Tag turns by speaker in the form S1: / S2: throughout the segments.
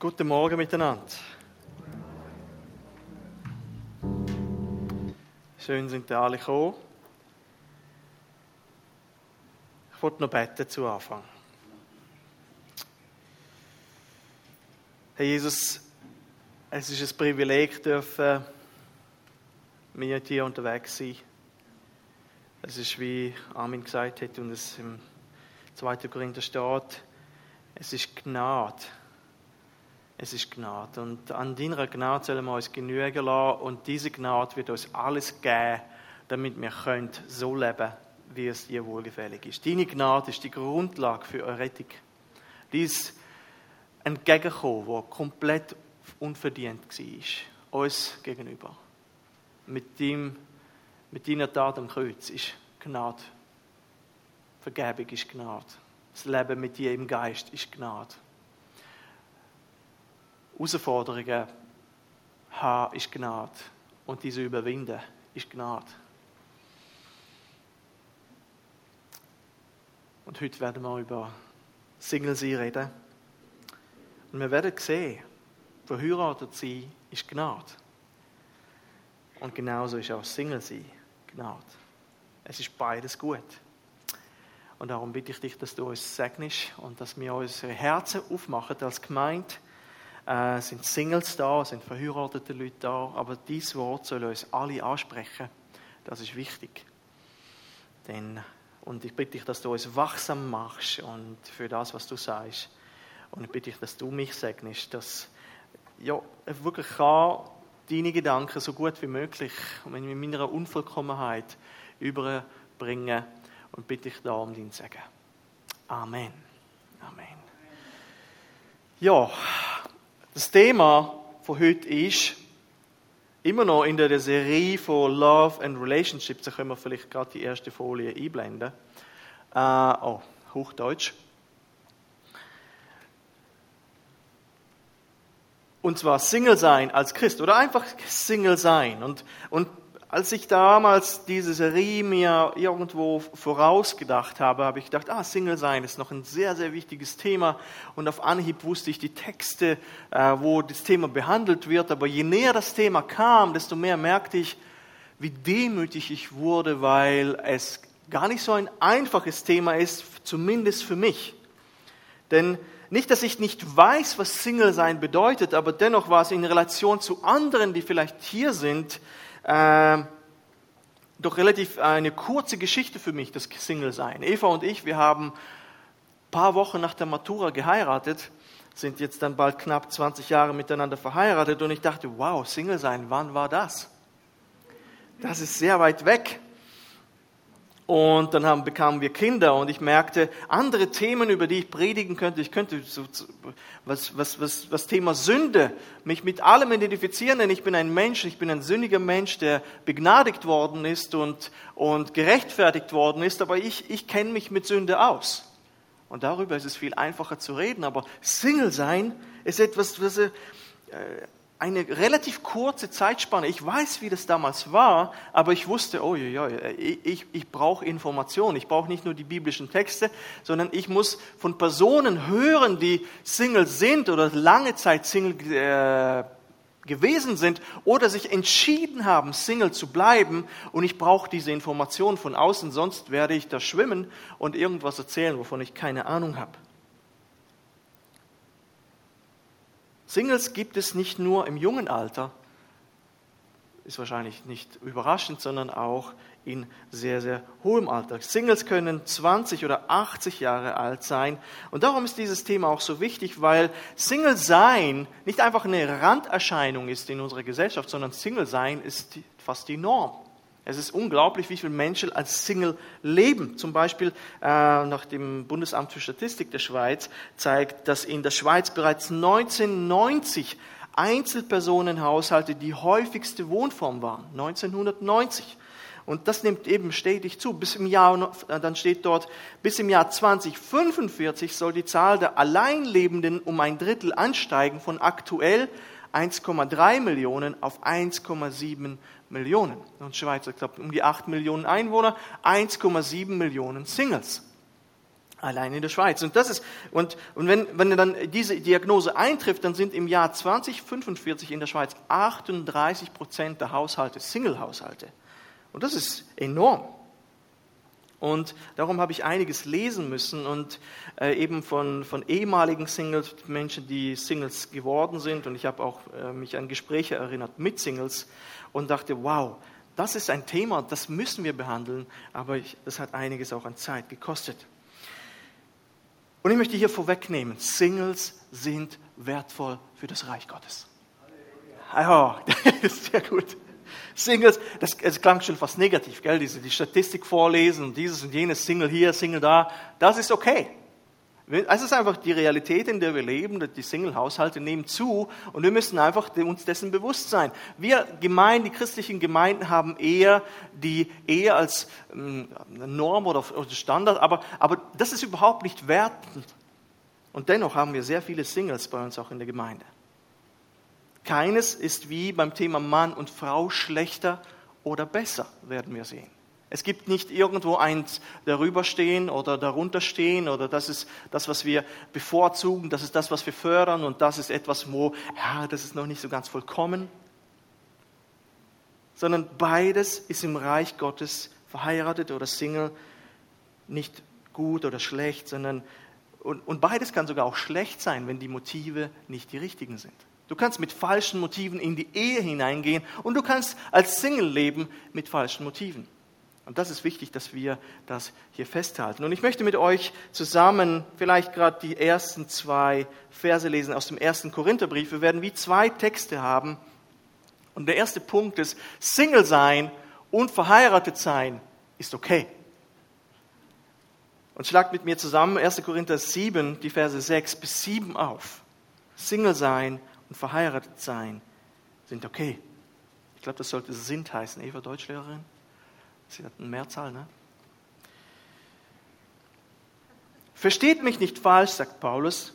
S1: Guten Morgen miteinander. Schön sind ihr alle gekommen. Ich wollte noch beten zu Anfang. Herr Jesus, es ist ein Privileg, dürfen mit dir unterwegs sein. Es ist, wie Armin gesagt hat und es im 2. Korinther steht, es ist Gnade es ist Gnade. Und an deiner Gnade sollen wir uns genügen lassen. Und diese Gnade wird uns alles geben, damit wir können so leben wie es dir wohlgefällig ist. Deine Gnade ist die Grundlage für eure Rettung. Dies entgegenkommen, wo komplett unverdient war, uns gegenüber. Mit, dem, mit deiner Tat am Kreuz ist Gnade. Vergebung ist Gnade. Das Leben mit dir im Geist ist Gnade. Herausforderungen haben, ist Gnade. Und diese überwinden, ist Gnade. Und heute werden wir über Single sein reden. Und wir werden sehen, verheiratet sein ist Gnade. Und genauso ist auch Single sein Gnade. Es ist beides gut. Und darum bitte ich dich, dass du uns segnest und dass wir unsere Herzen aufmachen als Gemeinde äh, sind Singles da, sind verheiratete Leute da, aber dieses Wort soll uns alle ansprechen. Das ist wichtig. Denn, und ich bitte dich, dass du uns wachsam machst und für das, was du sagst. Und ich bitte dich, dass du mich segnest, dass ja, wirklich kann deine Gedanken so gut wie möglich und in meiner Unvollkommenheit überbringen und bitte ich da um dein Segen. Amen. Amen. Ja, das Thema von heute ist immer noch in der Serie von Love and Relationships. Da können wir vielleicht gerade die erste Folie einblenden. Äh, oh, Hochdeutsch. Und zwar Single sein als Christ oder einfach Single sein. Und, und als ich damals diese Serie mir irgendwo vorausgedacht habe, habe ich gedacht, ah, Single sein ist noch ein sehr, sehr wichtiges Thema. Und auf Anhieb wusste ich die Texte, äh, wo das Thema behandelt wird. Aber je näher das Thema kam, desto mehr merkte ich, wie demütig ich wurde, weil es gar nicht so ein einfaches Thema ist, zumindest für mich. Denn nicht, dass ich nicht weiß, was Single sein bedeutet, aber dennoch war es in Relation zu anderen, die vielleicht hier sind, äh, doch relativ eine kurze Geschichte für mich, das Single-Sein. Eva und ich, wir haben ein paar Wochen nach der Matura geheiratet, sind jetzt dann bald knapp 20 Jahre miteinander verheiratet und ich dachte, wow, Single-Sein, wann war das? Das ist sehr weit weg. Und dann haben, bekamen wir Kinder und ich merkte, andere Themen, über die ich predigen könnte, ich könnte so, was, was, was, was Thema Sünde, mich mit allem identifizieren, denn ich bin ein Mensch, ich bin ein sündiger Mensch, der begnadigt worden ist und, und gerechtfertigt worden ist, aber ich, ich kenne mich mit Sünde aus. Und darüber ist es viel einfacher zu reden, aber Single sein ist etwas, was äh, eine relativ kurze Zeitspanne. Ich weiß, wie das damals war, aber ich wusste, oh ja, ich, ich brauche Informationen. Ich brauche nicht nur die biblischen Texte, sondern ich muss von Personen hören, die Single sind oder lange Zeit Single äh, gewesen sind oder sich entschieden haben, Single zu bleiben. Und ich brauche diese Informationen von außen, sonst werde ich da schwimmen und irgendwas erzählen, wovon ich keine Ahnung habe. Singles gibt es nicht nur im jungen Alter, ist wahrscheinlich nicht überraschend, sondern auch in sehr, sehr hohem Alter. Singles können 20 oder 80 Jahre alt sein. Und darum ist dieses Thema auch so wichtig, weil Single sein nicht einfach eine Randerscheinung ist in unserer Gesellschaft, sondern Single sein ist fast die Norm. Es ist unglaublich, wie viele Menschen als Single leben. Zum Beispiel äh, nach dem Bundesamt für Statistik der Schweiz zeigt, dass in der Schweiz bereits 1990 Einzelpersonenhaushalte die häufigste Wohnform waren. 1990. Und das nimmt eben stetig zu. Bis im Jahr, dann steht dort, bis im Jahr 2045 soll die Zahl der Alleinlebenden um ein Drittel ansteigen von aktuell 1,3 Millionen auf 1,7 Millionen. Und Schweiz hat um die 8 Millionen Einwohner, 1,7 Millionen Singles. Allein in der Schweiz. Und, das ist, und, und wenn, wenn dann diese Diagnose eintrifft, dann sind im Jahr 2045 in der Schweiz 38 Prozent der Haushalte Single-Haushalte. Und das ist enorm. Und darum habe ich einiges lesen müssen und äh, eben von, von ehemaligen Singles, Menschen, die Singles geworden sind. Und ich habe auch äh, mich an Gespräche erinnert mit Singles und dachte, wow, das ist ein Thema, das müssen wir behandeln, aber ich, das hat einiges auch an Zeit gekostet. Und ich möchte hier vorwegnehmen, Singles sind wertvoll für das Reich Gottes. Ja, das ist sehr gut. Singles, das, das klang schon fast negativ, gell? Diese, die Statistik vorlesen und dieses und jenes, Single hier, Single da, das ist okay. Es ist einfach die Realität, in der wir leben. Die Single-Haushalte nehmen zu und wir müssen einfach uns dessen bewusst sein. Wir Gemeinden, die christlichen Gemeinden haben eher die Ehe als ähm, Norm oder, Standard, aber, aber das ist überhaupt nicht wertend. Und dennoch haben wir sehr viele Singles bei uns auch in der Gemeinde. Keines ist wie beim Thema Mann und Frau schlechter oder besser, werden wir sehen. Es gibt nicht irgendwo eins darüber stehen oder darunter stehen oder das ist das, was wir bevorzugen, das ist das, was wir fördern und das ist etwas, wo, ja, das ist noch nicht so ganz vollkommen. Sondern beides ist im Reich Gottes verheiratet oder Single nicht gut oder schlecht, sondern und, und beides kann sogar auch schlecht sein, wenn die Motive nicht die richtigen sind. Du kannst mit falschen Motiven in die Ehe hineingehen und du kannst als Single leben mit falschen Motiven. Und das ist wichtig, dass wir das hier festhalten. Und ich möchte mit euch zusammen vielleicht gerade die ersten zwei Verse lesen aus dem ersten Korintherbrief. Wir werden wie zwei Texte haben. Und der erste Punkt ist, Single sein und verheiratet sein ist okay. Und schlagt mit mir zusammen 1. Korinther 7, die Verse 6 bis 7 auf. Single sein und verheiratet sein sind okay. Ich glaube, das sollte sind heißen. Eva, Deutschlehrerin? Sie hat eine Mehrzahl, ne? Versteht mich nicht falsch, sagt Paulus.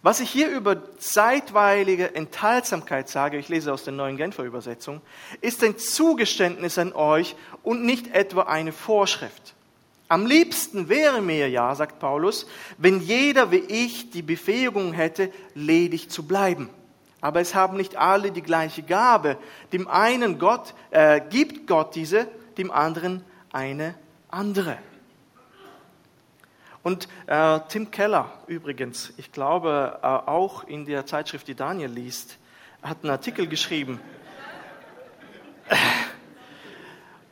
S1: Was ich hier über zeitweilige Enthaltsamkeit sage, ich lese aus der neuen Genfer Übersetzung, ist ein Zugeständnis an euch und nicht etwa eine Vorschrift. Am liebsten wäre mir ja, sagt Paulus, wenn jeder wie ich die Befähigung hätte, ledig zu bleiben. Aber es haben nicht alle die gleiche Gabe. Dem einen Gott äh, gibt Gott diese, dem anderen eine andere. Und äh, Tim Keller übrigens, ich glaube äh, auch in der Zeitschrift, die Daniel liest, hat einen Artikel geschrieben.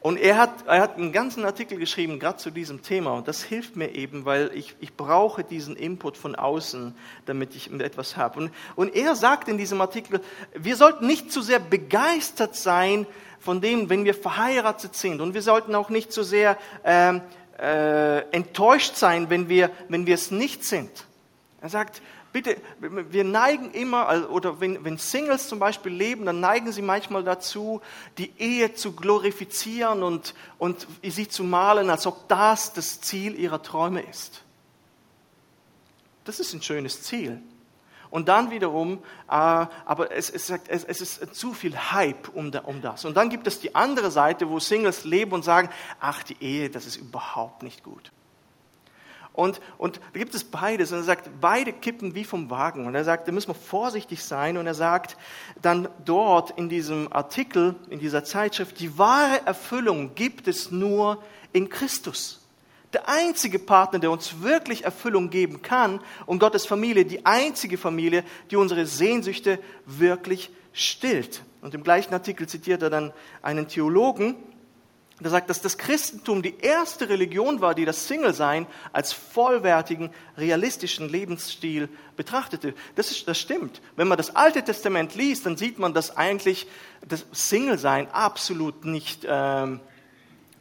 S1: Und er hat, er hat einen ganzen Artikel geschrieben, gerade zu diesem Thema. Und das hilft mir eben, weil ich, ich brauche diesen Input von außen, damit ich etwas habe. Und, und er sagt in diesem Artikel, wir sollten nicht zu sehr begeistert sein von dem, wenn wir verheiratet sind. Und wir sollten auch nicht so sehr äh, äh, enttäuscht sein, wenn wir, wenn wir es nicht sind. Er sagt, bitte, wir neigen immer, oder wenn, wenn Singles zum Beispiel leben, dann neigen sie manchmal dazu, die Ehe zu glorifizieren und, und sie zu malen, als ob das das Ziel ihrer Träume ist. Das ist ein schönes Ziel. Und dann wiederum, äh, aber es, es, es, es ist zu viel Hype um, da, um das. Und dann gibt es die andere Seite, wo Singles leben und sagen, ach, die Ehe, das ist überhaupt nicht gut. Und, und da gibt es beides. Und er sagt, beide kippen wie vom Wagen. Und er sagt, da müssen wir vorsichtig sein. Und er sagt dann dort in diesem Artikel, in dieser Zeitschrift, die wahre Erfüllung gibt es nur in Christus der einzige Partner, der uns wirklich Erfüllung geben kann und Gottes Familie, die einzige Familie, die unsere Sehnsüchte wirklich stillt. Und im gleichen Artikel zitiert er dann einen Theologen, der sagt, dass das Christentum die erste Religion war, die das Single-Sein als vollwertigen, realistischen Lebensstil betrachtete. Das, ist, das stimmt. Wenn man das Alte Testament liest, dann sieht man, dass eigentlich das Single-Sein absolut nicht ähm,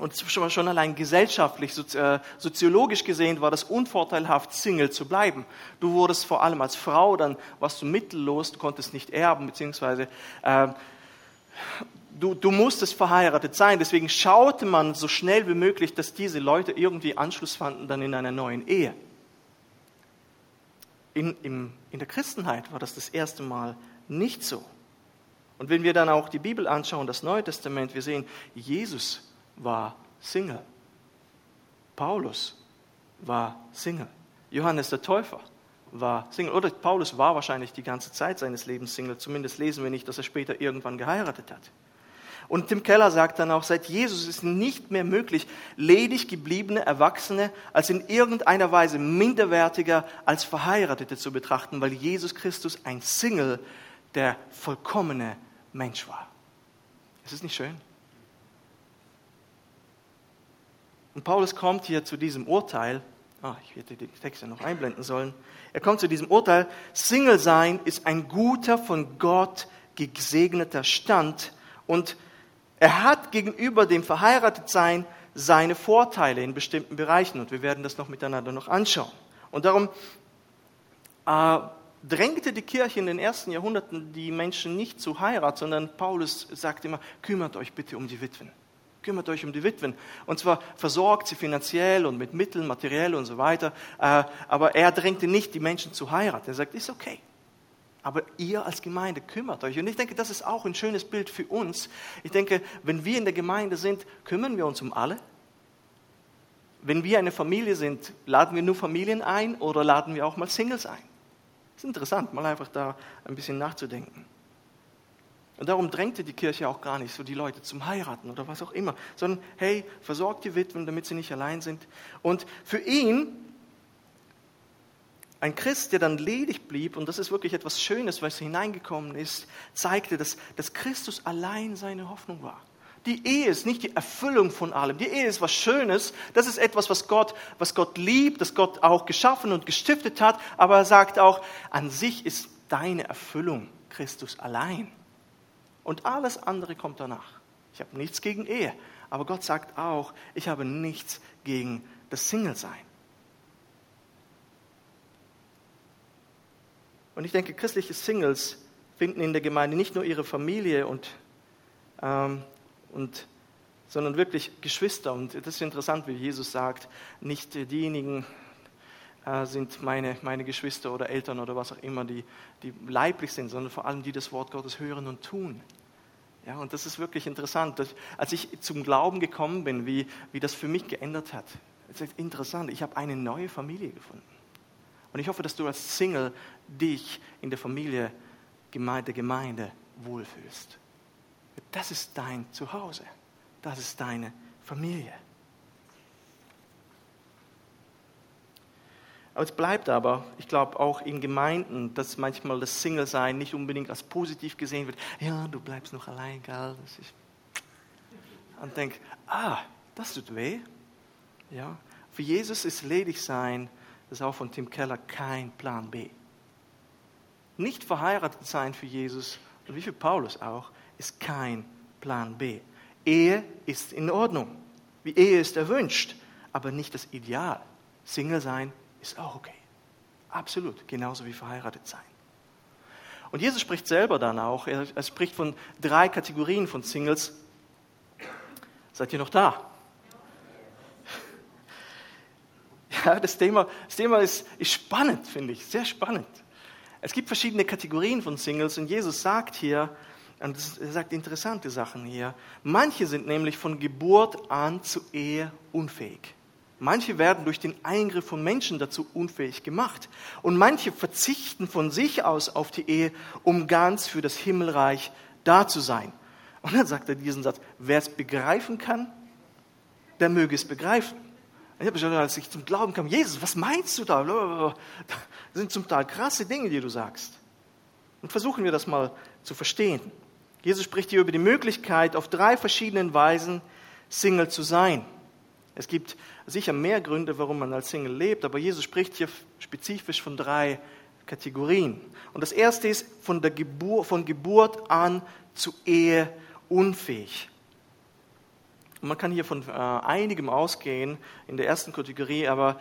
S1: und schon allein gesellschaftlich, äh, soziologisch gesehen war das unvorteilhaft, Single zu bleiben. Du wurdest vor allem als Frau, dann warst du mittellos, du konntest nicht erben, beziehungsweise äh, du, du musstest verheiratet sein. Deswegen schaute man so schnell wie möglich, dass diese Leute irgendwie Anschluss fanden dann in einer neuen Ehe. In, im, in der Christenheit war das das erste Mal nicht so. Und wenn wir dann auch die Bibel anschauen, das Neue Testament, wir sehen, Jesus war Single. Paulus war Single. Johannes der Täufer war Single. Oder Paulus war wahrscheinlich die ganze Zeit seines Lebens Single. Zumindest lesen wir nicht, dass er später irgendwann geheiratet hat. Und Tim Keller sagt dann auch, seit Jesus ist nicht mehr möglich, ledig gebliebene Erwachsene als in irgendeiner Weise minderwertiger als Verheiratete zu betrachten, weil Jesus Christus ein Single, der vollkommene Mensch war. Ist es nicht schön? Und Paulus kommt hier zu diesem Urteil, ah, ich hätte die Texte noch einblenden sollen, er kommt zu diesem Urteil, Single sein ist ein guter, von Gott gesegneter Stand und er hat gegenüber dem Verheiratetsein seine Vorteile in bestimmten Bereichen und wir werden das noch miteinander noch anschauen. Und darum äh, drängte die Kirche in den ersten Jahrhunderten die Menschen nicht zu Heirat, sondern Paulus sagt immer, kümmert euch bitte um die Witwen. Kümmert euch um die Witwen. Und zwar versorgt sie finanziell und mit Mitteln, materiell und so weiter. Äh, aber er drängte nicht die Menschen zu heiraten. Er sagt, ist okay. Aber ihr als Gemeinde kümmert euch. Und ich denke, das ist auch ein schönes Bild für uns. Ich denke, wenn wir in der Gemeinde sind, kümmern wir uns um alle. Wenn wir eine Familie sind, laden wir nur Familien ein oder laden wir auch mal Singles ein? Das ist interessant, mal einfach da ein bisschen nachzudenken. Und darum drängte die Kirche auch gar nicht so die Leute zum Heiraten oder was auch immer, sondern hey, versorgt die Witwen, damit sie nicht allein sind. Und für ihn ein Christ, der dann ledig blieb, und das ist wirklich etwas Schönes, was hineingekommen ist, zeigte, dass, dass Christus allein seine Hoffnung war. Die Ehe ist nicht die Erfüllung von allem. Die Ehe ist was Schönes. Das ist etwas, was Gott, was Gott liebt, das Gott auch geschaffen und gestiftet hat. Aber er sagt auch, an sich ist deine Erfüllung Christus allein. Und alles andere kommt danach. Ich habe nichts gegen Ehe. Aber Gott sagt auch, ich habe nichts gegen das Single-Sein. Und ich denke, christliche Singles finden in der Gemeinde nicht nur ihre Familie und, ähm, und sondern wirklich Geschwister. Und das ist interessant, wie Jesus sagt, nicht diejenigen äh, sind meine, meine Geschwister oder Eltern oder was auch immer, die, die leiblich sind, sondern vor allem die das Wort Gottes hören und tun. Ja, und das ist wirklich interessant. Dass, als ich zum Glauben gekommen bin, wie, wie das für mich geändert hat. Es ist interessant, ich habe eine neue Familie gefunden. Und ich hoffe, dass du als Single dich in der Familie der Gemeinde wohlfühlst. Das ist dein Zuhause. Das ist deine Familie. Es bleibt aber, ich glaube auch in Gemeinden, dass manchmal das Single-Sein nicht unbedingt als positiv gesehen wird. Ja, du bleibst noch allein, gell? Das ist und denk, ah, das tut weh. Ja, für Jesus ist ledig sein das ist auch von Tim Keller kein Plan B. Nicht verheiratet sein für Jesus, und wie für Paulus auch, ist kein Plan B. Ehe ist in Ordnung. Wie Ehe ist erwünscht, aber nicht das Ideal. Single sein ist auch okay. Absolut, genauso wie verheiratet sein. Und Jesus spricht selber dann auch, er, er spricht von drei Kategorien von Singles. Seid ihr noch da? Ja, das Thema, das Thema ist, ist spannend, finde ich, sehr spannend. Es gibt verschiedene Kategorien von Singles und Jesus sagt hier, und er sagt interessante Sachen hier, manche sind nämlich von Geburt an zu Ehe unfähig. Manche werden durch den Eingriff von Menschen dazu unfähig gemacht. Und manche verzichten von sich aus auf die Ehe, um ganz für das Himmelreich da zu sein. Und dann sagt er diesen Satz, wer es begreifen kann, der möge es begreifen. Ich habe schon, als ich zum Glauben kam, Jesus, was meinst du da? Das sind zum Teil krasse Dinge, die du sagst. Und versuchen wir das mal zu verstehen. Jesus spricht hier über die Möglichkeit, auf drei verschiedenen Weisen Single zu sein. Es gibt sicher mehr Gründe, warum man als Single lebt, aber Jesus spricht hier spezifisch von drei Kategorien. Und das erste ist von, der Geburt, von Geburt an zu Ehe unfähig. Man kann hier von äh, einigem ausgehen in der ersten Kategorie, aber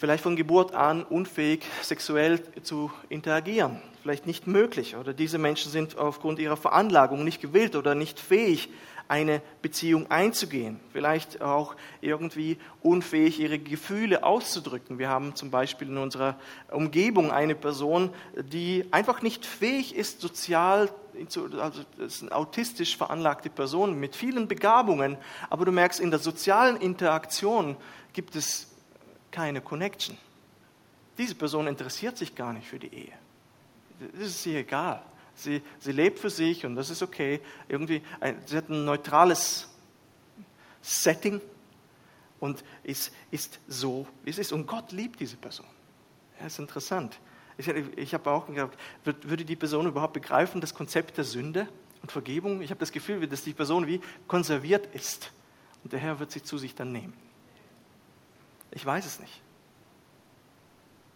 S1: vielleicht von Geburt an unfähig, sexuell zu interagieren, vielleicht nicht möglich. Oder diese Menschen sind aufgrund ihrer Veranlagung nicht gewillt oder nicht fähig, eine Beziehung einzugehen. Vielleicht auch irgendwie unfähig, ihre Gefühle auszudrücken. Wir haben zum Beispiel in unserer Umgebung eine Person, die einfach nicht fähig ist, sozial, also das ist eine autistisch veranlagte Person mit vielen Begabungen, aber du merkst, in der sozialen Interaktion gibt es keine Connection. diese Person interessiert sich gar nicht für die Ehe. Das ist ihr egal. Sie, sie lebt für sich und das ist okay. Irgendwie, ein, sie hat ein neutrales Setting und ist, ist so, wie es ist. Und Gott liebt diese Person. Ja, ist interessant. Ich, ich habe auch gedacht, würde die Person überhaupt begreifen, das Konzept der Sünde und Vergebung? Ich habe das Gefühl, dass die Person wie konserviert ist. Und der Herr wird sie zu sich dann nehmen. Ich weiß es nicht.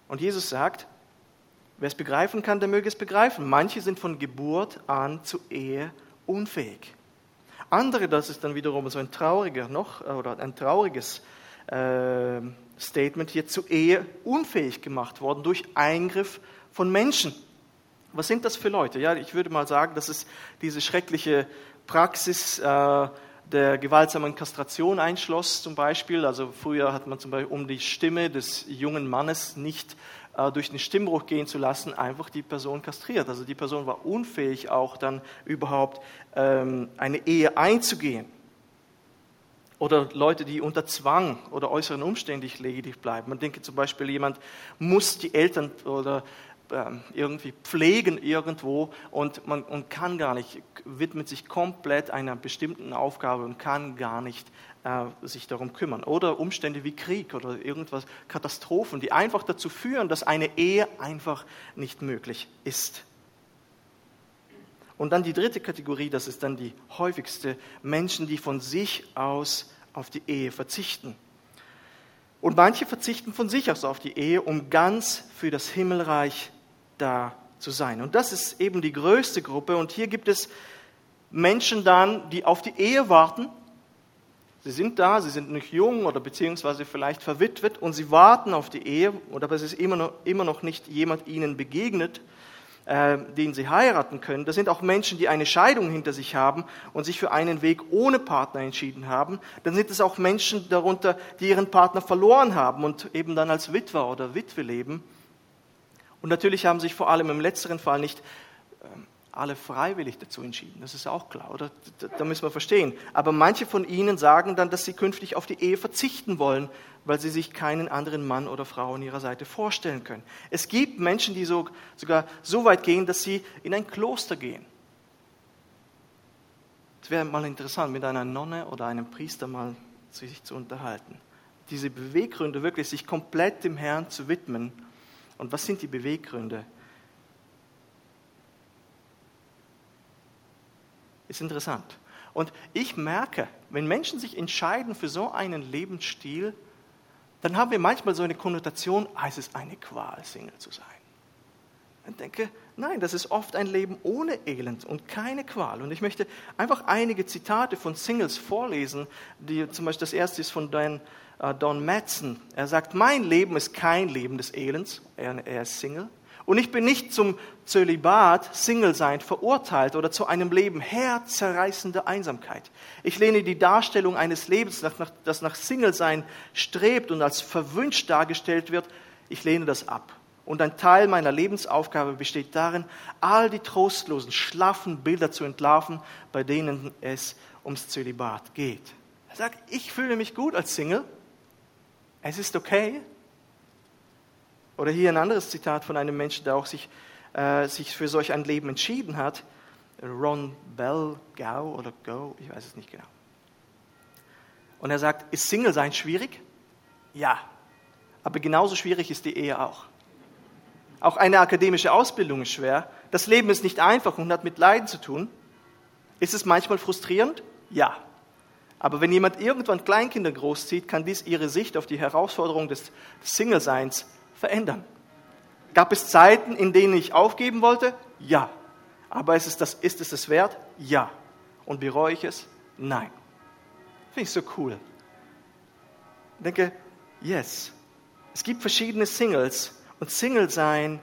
S1: Und Jesus sagt, wer es begreifen kann, der möge es begreifen. Manche sind von Geburt an zur Ehe unfähig. Andere, das ist dann wiederum so ein trauriger noch oder ein trauriges äh, Statement hier zur Ehe unfähig gemacht worden durch Eingriff von Menschen. Was sind das für Leute? Ja, ich würde mal sagen, das ist diese schreckliche Praxis äh, der gewaltsamen Kastration einschloss zum Beispiel. Also früher hat man zum Beispiel, um die Stimme des jungen Mannes nicht äh, durch den Stimmbruch gehen zu lassen, einfach die Person kastriert. Also die Person war unfähig, auch dann überhaupt ähm, eine Ehe einzugehen. Oder Leute, die unter Zwang oder äußeren Umständen ledig bleiben. Man denke zum Beispiel, jemand muss die Eltern oder irgendwie pflegen irgendwo und man und kann gar nicht, widmet sich komplett einer bestimmten Aufgabe und kann gar nicht äh, sich darum kümmern. Oder Umstände wie Krieg oder irgendwas, Katastrophen, die einfach dazu führen, dass eine Ehe einfach nicht möglich ist. Und dann die dritte Kategorie, das ist dann die häufigste, Menschen, die von sich aus auf die Ehe verzichten. Und manche verzichten von sich aus auf die Ehe, um ganz für das Himmelreich da zu sein. Und das ist eben die größte Gruppe. Und hier gibt es Menschen dann, die auf die Ehe warten. Sie sind da, sie sind nicht jung oder beziehungsweise vielleicht verwitwet und sie warten auf die Ehe, aber es ist immer noch, immer noch nicht jemand ihnen begegnet, äh, den sie heiraten können. Das sind auch Menschen, die eine Scheidung hinter sich haben und sich für einen Weg ohne Partner entschieden haben. Dann sind es auch Menschen darunter, die ihren Partner verloren haben und eben dann als Witwer oder Witwe leben. Und natürlich haben sich vor allem im letzteren Fall nicht ähm, alle freiwillig dazu entschieden. Das ist auch klar, oder? Da müssen wir verstehen. Aber manche von ihnen sagen dann, dass sie künftig auf die Ehe verzichten wollen, weil sie sich keinen anderen Mann oder Frau an ihrer Seite vorstellen können. Es gibt Menschen, die so, sogar so weit gehen, dass sie in ein Kloster gehen. Es wäre mal interessant, mit einer Nonne oder einem Priester mal sich zu unterhalten. Diese Beweggründe, wirklich sich komplett dem Herrn zu widmen und was sind die Beweggründe? Ist interessant. Und ich merke, wenn Menschen sich entscheiden für so einen Lebensstil, dann haben wir manchmal so eine Konnotation, ah, es eine Qual, Single zu sein. Ich denke, nein, das ist oft ein Leben ohne Elend und keine Qual. Und ich möchte einfach einige Zitate von Singles vorlesen, die zum Beispiel das erste ist von Dan Don Madsen. Er sagt, mein Leben ist kein Leben des Elends, er, er ist Single. Und ich bin nicht zum Zölibat, Single-Sein verurteilt oder zu einem Leben herzzerreißender Einsamkeit. Ich lehne die Darstellung eines Lebens, das nach Single-Sein strebt und als verwünscht dargestellt wird, ich lehne das ab. Und ein Teil meiner Lebensaufgabe besteht darin, all die trostlosen, schlaffen Bilder zu entlarven, bei denen es ums Zölibat geht. Er sagt, ich fühle mich gut als Single, es ist okay. Oder hier ein anderes Zitat von einem Menschen, der auch sich, äh, sich für solch ein Leben entschieden hat. Ron Bell, Gau oder Go, ich weiß es nicht genau. Und er sagt, ist Single sein schwierig? Ja. Aber genauso schwierig ist die Ehe auch. Auch eine akademische Ausbildung ist schwer. Das Leben ist nicht einfach und hat mit Leiden zu tun. Ist es manchmal frustrierend? Ja. Aber wenn jemand irgendwann Kleinkinder großzieht, kann dies ihre Sicht auf die Herausforderung des Single-Seins verändern. Gab es Zeiten, in denen ich aufgeben wollte? Ja. Aber ist es, das, ist es es wert? Ja. Und bereue ich es? Nein. Finde ich so cool. Ich denke, yes. Es gibt verschiedene Singles und Single sein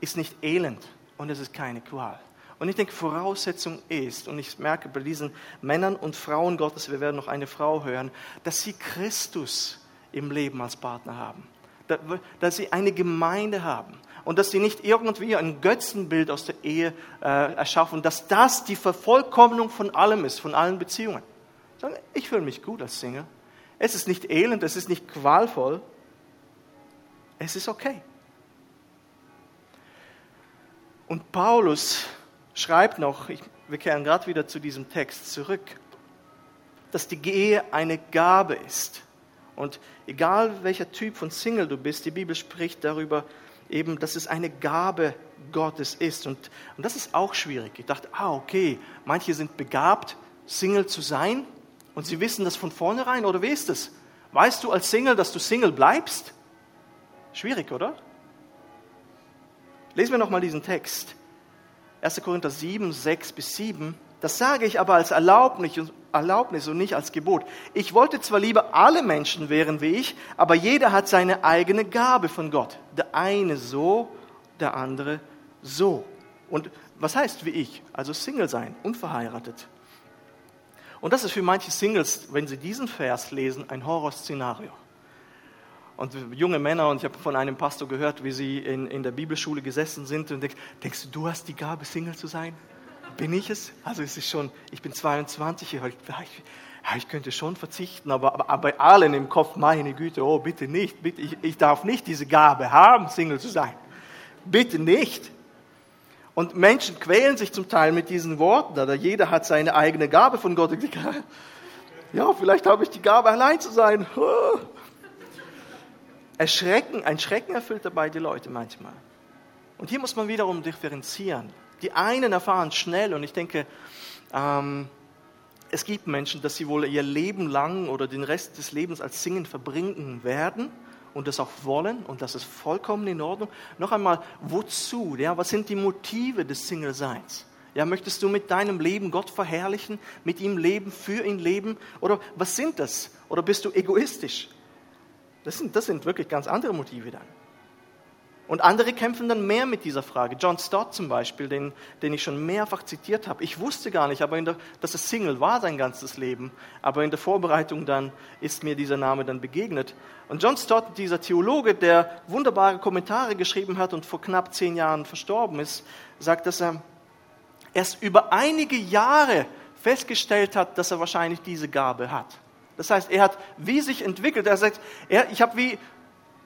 S1: ist nicht elend und es ist keine Qual. Und ich denke, Voraussetzung ist, und ich merke bei diesen Männern und Frauen Gottes, wir werden noch eine Frau hören, dass sie Christus im Leben als Partner haben. Dass sie eine Gemeinde haben. Und dass sie nicht irgendwie ein Götzenbild aus der Ehe äh, erschaffen. Dass das die Vervollkommnung von allem ist, von allen Beziehungen. Sagen, ich fühle mich gut als Single. Es ist nicht elend, es ist nicht qualvoll. Es ist okay. Und Paulus schreibt noch, ich, wir kehren gerade wieder zu diesem Text zurück, dass die Ehe eine Gabe ist. Und egal welcher Typ von Single du bist, die Bibel spricht darüber eben, dass es eine Gabe Gottes ist. Und, und das ist auch schwierig. Ich dachte, ah, okay, manche sind begabt, Single zu sein und sie wissen das von vornherein oder wie ist es? Weißt du als Single, dass du Single bleibst? Schwierig, oder? Lesen wir nochmal diesen Text. 1. Korinther 7, 6 bis 7. Das sage ich aber als Erlaubnis und nicht als Gebot. Ich wollte zwar lieber alle Menschen wären wie ich, aber jeder hat seine eigene Gabe von Gott. Der eine so, der andere so. Und was heißt wie ich? Also Single sein, unverheiratet. Und das ist für manche Singles, wenn sie diesen Vers lesen, ein Horrorszenario. Und junge Männer, und ich habe von einem Pastor gehört, wie sie in, in der Bibelschule gesessen sind und denkst, denkst du, du hast die Gabe, Single zu sein? bin ich es? Also es ist schon, ich bin 22, ich, ich könnte schon verzichten, aber, aber bei allen im Kopf, meine Güte, oh bitte nicht, bitte, ich, ich darf nicht diese Gabe haben, Single zu sein. Bitte nicht. Und Menschen quälen sich zum Teil mit diesen Worten, oder jeder hat seine eigene Gabe von Gott. Ja, vielleicht habe ich die Gabe, allein zu sein. Erschrecken, ein Schrecken erfüllt dabei die Leute manchmal. Und hier muss man wiederum differenzieren. Die einen erfahren schnell und ich denke, ähm, es gibt Menschen, dass sie wohl ihr Leben lang oder den Rest des Lebens als Singen verbringen werden und das auch wollen und das ist vollkommen in Ordnung. Noch einmal, wozu? Ja, was sind die Motive des Single-Seins? Ja, möchtest du mit deinem Leben Gott verherrlichen, mit ihm leben, für ihn leben? Oder was sind das? Oder bist du egoistisch? Das sind, das sind wirklich ganz andere Motive dann. Und andere kämpfen dann mehr mit dieser Frage. John Stott zum Beispiel, den, den ich schon mehrfach zitiert habe. Ich wusste gar nicht, aber der, dass er Single war sein ganzes Leben. Aber in der Vorbereitung dann ist mir dieser Name dann begegnet. Und John Stott, dieser Theologe, der wunderbare Kommentare geschrieben hat und vor knapp zehn Jahren verstorben ist, sagt, dass er erst über einige Jahre festgestellt hat, dass er wahrscheinlich diese Gabe hat. Das heißt, er hat wie sich entwickelt. Er sagt, er, ich habe wie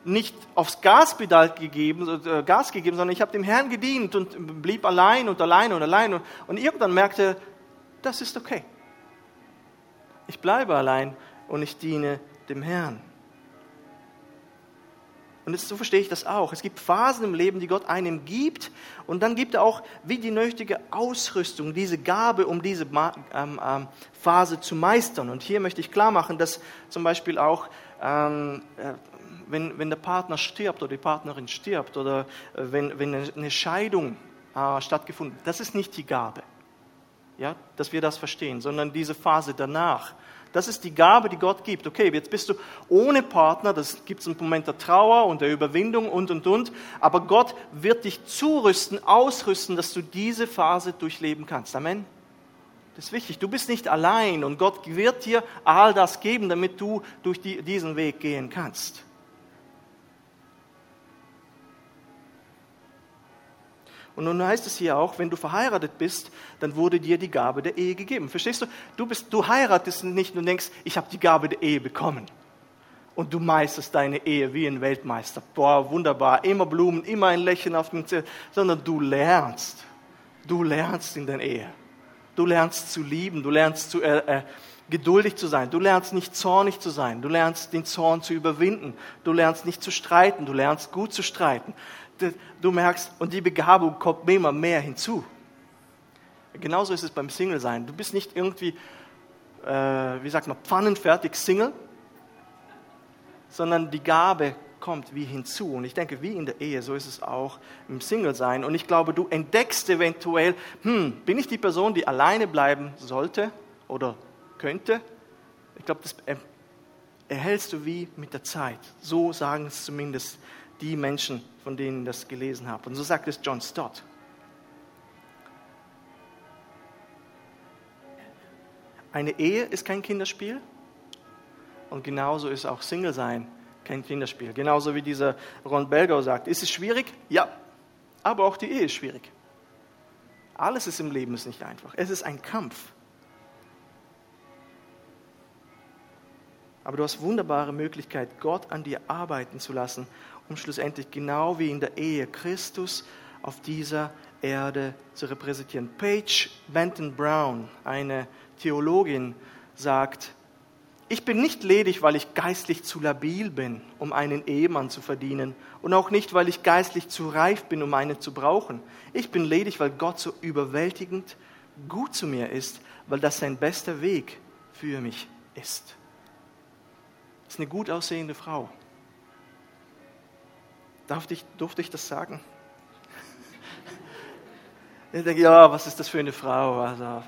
S1: nicht aufs Gaspedal gegeben, äh, Gas gegeben, sondern ich habe dem Herrn gedient und blieb allein und allein und allein. Und, und irgendwann merkte, das ist okay. Ich bleibe allein und ich diene dem Herrn. Und so verstehe ich das auch. Es gibt Phasen im Leben, die Gott einem gibt. Und dann gibt er auch wie die nötige Ausrüstung, diese Gabe, um diese ähm, ähm, Phase zu meistern. Und hier möchte ich klar machen, dass zum Beispiel auch ähm, äh, wenn, der Partner stirbt oder die Partnerin stirbt oder äh, wenn, eine Scheidung äh, stattgefunden das ist nicht die Gabe, ja, dass wir das verstehen, sondern diese Phase danach. Das ist die Gabe, die Gott gibt. Okay, jetzt bist du ohne Partner, das gibt es einen Moment der Trauer und der Überwindung und, und, und. Aber Gott wird dich zurüsten, ausrüsten, dass du diese Phase durchleben kannst. Amen. Das ist wichtig. Du bist nicht allein und Gott wird dir all das geben, damit du durch die, diesen Weg gehen kannst. Und nun heißt es hier auch, wenn du verheiratet bist, dann wurde dir die Gabe der Ehe gegeben. Verstehst du? Du, bist, du heiratest nicht und denkst, ich habe die Gabe der Ehe bekommen. Und du meisterst deine Ehe wie ein Weltmeister. Boah, wunderbar. Immer Blumen, immer ein Lächeln auf dem Zelt. Sondern du lernst. Du lernst in der Ehe. Du lernst zu lieben. Du lernst zu, äh, äh, geduldig zu sein. Du lernst nicht zornig zu sein. Du lernst den Zorn zu überwinden. Du lernst nicht zu streiten. Du lernst gut zu streiten du merkst, und die Begabung kommt immer mehr hinzu. Genauso ist es beim Single-Sein. Du bist nicht irgendwie, äh, wie sagt man, pfannenfertig Single, sondern die Gabe kommt wie hinzu. Und ich denke, wie in der Ehe, so ist es auch im Single-Sein. Und ich glaube, du entdeckst eventuell, hm, bin ich die Person, die alleine bleiben sollte oder könnte? Ich glaube, das erhältst du wie mit der Zeit. So sagen es zumindest die Menschen, von denen ich das gelesen habe. Und so sagt es John Stott. Eine Ehe ist kein Kinderspiel und genauso ist auch Single sein kein Kinderspiel. Genauso wie dieser Ron Belgau sagt, ist es schwierig? Ja, aber auch die Ehe ist schwierig. Alles ist im Leben ist nicht einfach. Es ist ein Kampf. Aber du hast wunderbare Möglichkeit, Gott an dir arbeiten zu lassen um schlussendlich genau wie in der Ehe Christus auf dieser Erde zu repräsentieren. Paige Benton Brown, eine Theologin, sagt, ich bin nicht ledig, weil ich geistlich zu labil bin, um einen Ehemann zu verdienen, und auch nicht, weil ich geistlich zu reif bin, um einen zu brauchen. Ich bin ledig, weil Gott so überwältigend gut zu mir ist, weil das sein bester Weg für mich ist. Das ist eine gut aussehende Frau. Darf ich, durfte ich das sagen? Ich denke, ja, was ist das für eine Frau? Also,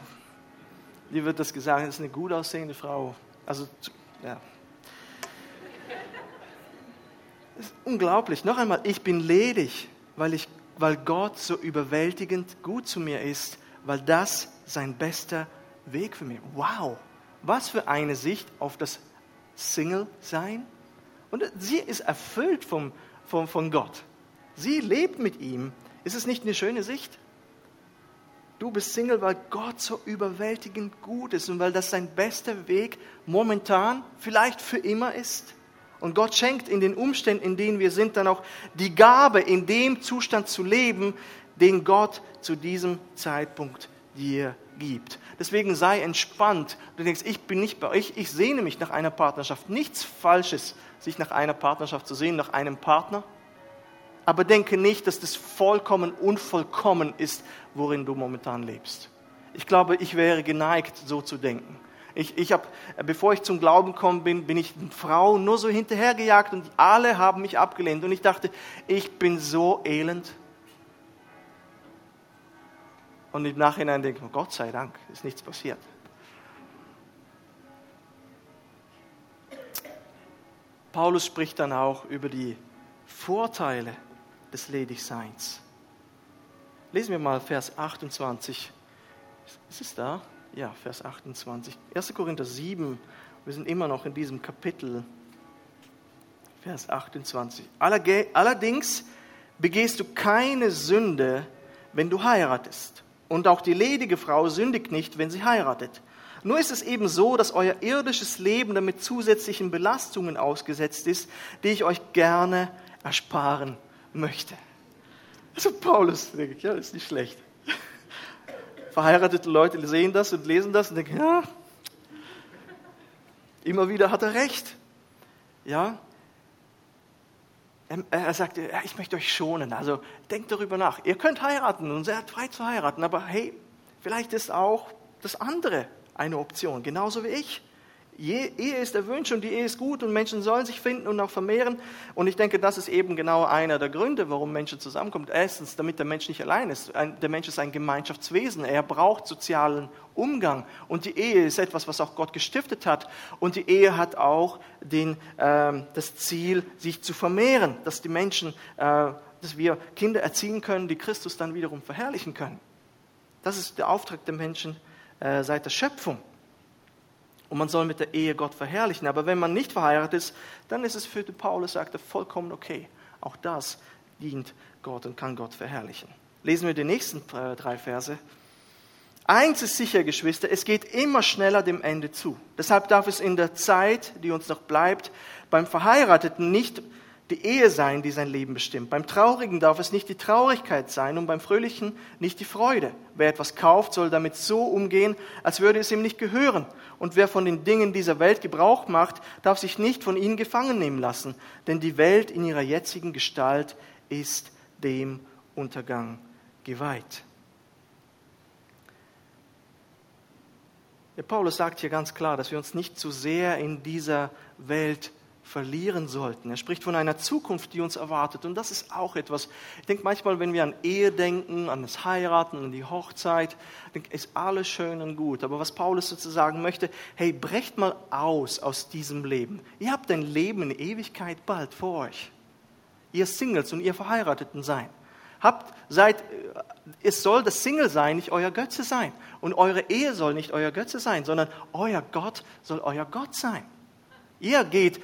S1: wie wird das gesagt? Das ist eine gut aussehende Frau. Also, ja. Das ist unglaublich. Noch einmal, ich bin ledig, weil, ich, weil Gott so überwältigend gut zu mir ist, weil das sein bester Weg für mich. Wow, was für eine Sicht auf das Single-Sein. Und sie ist erfüllt vom, vom, von Gott. Sie lebt mit ihm. Ist es nicht eine schöne Sicht? Du bist Single, weil Gott so überwältigend gut ist und weil das sein bester Weg momentan, vielleicht für immer ist. Und Gott schenkt in den Umständen, in denen wir sind, dann auch die Gabe, in dem Zustand zu leben, den Gott zu diesem Zeitpunkt dir gibt. Deswegen sei entspannt. Du denkst, ich bin nicht bei euch, ich sehne mich nach einer Partnerschaft. Nichts Falsches, sich nach einer Partnerschaft zu sehen, nach einem Partner. Aber denke nicht, dass das vollkommen unvollkommen ist, worin du momentan lebst. Ich glaube, ich wäre geneigt, so zu denken. Ich, ich hab, bevor ich zum Glauben gekommen bin, bin ich Frauen nur so hinterhergejagt und alle haben mich abgelehnt. Und ich dachte, ich bin so elend. Und im Nachhinein denke ich, Gott sei Dank, ist nichts passiert. Paulus spricht dann auch über die Vorteile des Ledigseins. Lesen wir mal Vers 28. Ist es da? Ja, Vers 28. 1. Korinther 7. Wir sind immer noch in diesem Kapitel. Vers 28. Allerdings begehst du keine Sünde, wenn du heiratest. Und auch die ledige Frau sündigt nicht, wenn sie heiratet. Nur ist es eben so, dass euer irdisches Leben damit zusätzlichen Belastungen ausgesetzt ist, die ich euch gerne ersparen möchte. Also Paulus, denke ich, ja, ist nicht schlecht. Verheiratete Leute sehen das und lesen das und denken, ja, immer wieder hat er recht. Ja, er sagt, ja, ich möchte euch schonen. Also denkt darüber nach. Ihr könnt heiraten und seid frei zu heiraten, aber hey, vielleicht ist auch das andere eine Option, genauso wie ich. Ehe ist erwünscht und die Ehe ist gut und Menschen sollen sich finden und auch vermehren. Und ich denke, das ist eben genau einer der Gründe, warum Menschen zusammenkommen. Erstens, damit der Mensch nicht allein ist. Der Mensch ist ein Gemeinschaftswesen. Er braucht sozialen Umgang. Und die Ehe ist etwas, was auch Gott gestiftet hat. Und die Ehe hat auch den, äh, das Ziel, sich zu vermehren, dass die Menschen, äh, dass wir Kinder erziehen können, die Christus dann wiederum verherrlichen können. Das ist der Auftrag der Menschen äh, seit der Schöpfung und man soll mit der Ehe Gott verherrlichen. Aber wenn man nicht verheiratet ist, dann ist es für den Paulus, sagt er, vollkommen okay. Auch das dient Gott und kann Gott verherrlichen. Lesen wir die nächsten äh, drei Verse. Eins ist sicher, Geschwister, es geht immer schneller dem Ende zu. Deshalb darf es in der Zeit, die uns noch bleibt, beim Verheirateten nicht die Ehe sein, die sein Leben bestimmt. Beim Traurigen darf es nicht die Traurigkeit sein und beim Fröhlichen nicht die Freude. Wer etwas kauft, soll damit so umgehen, als würde es ihm nicht gehören. Und wer von den Dingen dieser Welt Gebrauch macht, darf sich nicht von ihnen gefangen nehmen lassen. Denn die Welt in ihrer jetzigen Gestalt ist dem Untergang geweiht. Der Paulus sagt hier ganz klar, dass wir uns nicht zu sehr in dieser Welt verlieren sollten. Er spricht von einer Zukunft, die uns erwartet. Und das ist auch etwas, ich denke manchmal, wenn wir an Ehe denken, an das Heiraten, an die Hochzeit, ist alles schön und gut. Aber was Paulus sozusagen möchte, hey, brecht mal aus aus diesem Leben. Ihr habt ein Leben in Ewigkeit bald vor euch. Ihr Singles und ihr Verheirateten sein. Habt, seid, es soll das Single-Sein nicht euer Götze sein. Und eure Ehe soll nicht euer Götze sein, sondern euer Gott soll euer Gott sein. Ihr geht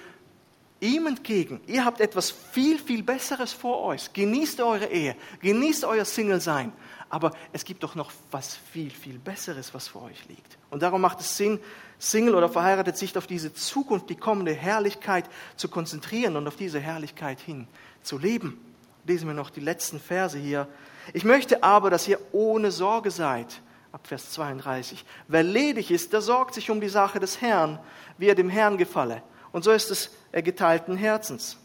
S1: ihm entgegen. Ihr habt etwas viel, viel Besseres vor euch. Genießt eure Ehe, genießt euer Single-Sein. Aber es gibt doch noch was viel, viel Besseres, was vor euch liegt. Und darum macht es Sinn, Single oder verheiratet sich auf diese Zukunft, die kommende Herrlichkeit zu konzentrieren und auf diese Herrlichkeit hin zu leben. Lesen wir noch die letzten Verse hier. Ich möchte aber, dass ihr ohne Sorge seid. Ab Vers 32. Wer ledig ist, der sorgt sich um die Sache des Herrn, wie er dem Herrn gefalle. Und so ist es er geteilten Herzens.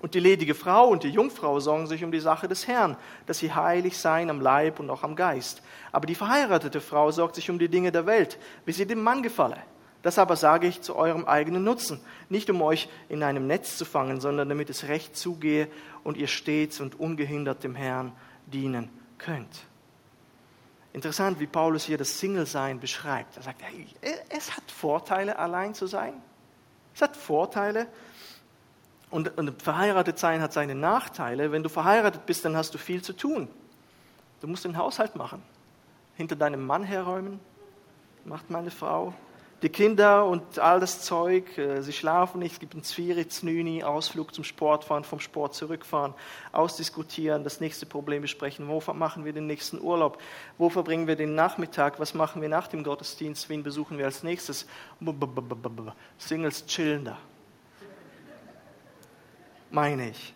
S1: Und die ledige Frau und die Jungfrau sorgen sich um die Sache des Herrn, dass sie heilig seien am Leib und auch am Geist. Aber die verheiratete Frau sorgt sich um die Dinge der Welt, wie sie dem Mann gefalle. Das aber sage ich zu eurem eigenen Nutzen, nicht um euch in einem Netz zu fangen, sondern damit es recht zugehe und ihr stets und ungehindert dem Herrn dienen könnt. Interessant, wie Paulus hier das Single-Sein beschreibt. Er sagt, es hat Vorteile, allein zu sein. Es hat Vorteile, und, und verheiratet sein hat seine Nachteile. Wenn du verheiratet bist, dann hast du viel zu tun. Du musst den Haushalt machen. Hinter deinem Mann herräumen, macht meine Frau. Die Kinder und all das Zeug, äh, sie schlafen nicht, es gibt einen Zwiritznüni, Ausflug zum Sport fahren, vom Sport zurückfahren, ausdiskutieren, das nächste Problem besprechen, wo machen wir den nächsten Urlaub, wo verbringen wir den Nachmittag, was machen wir nach dem Gottesdienst, wen besuchen wir als nächstes. Singles chillen da meine ich.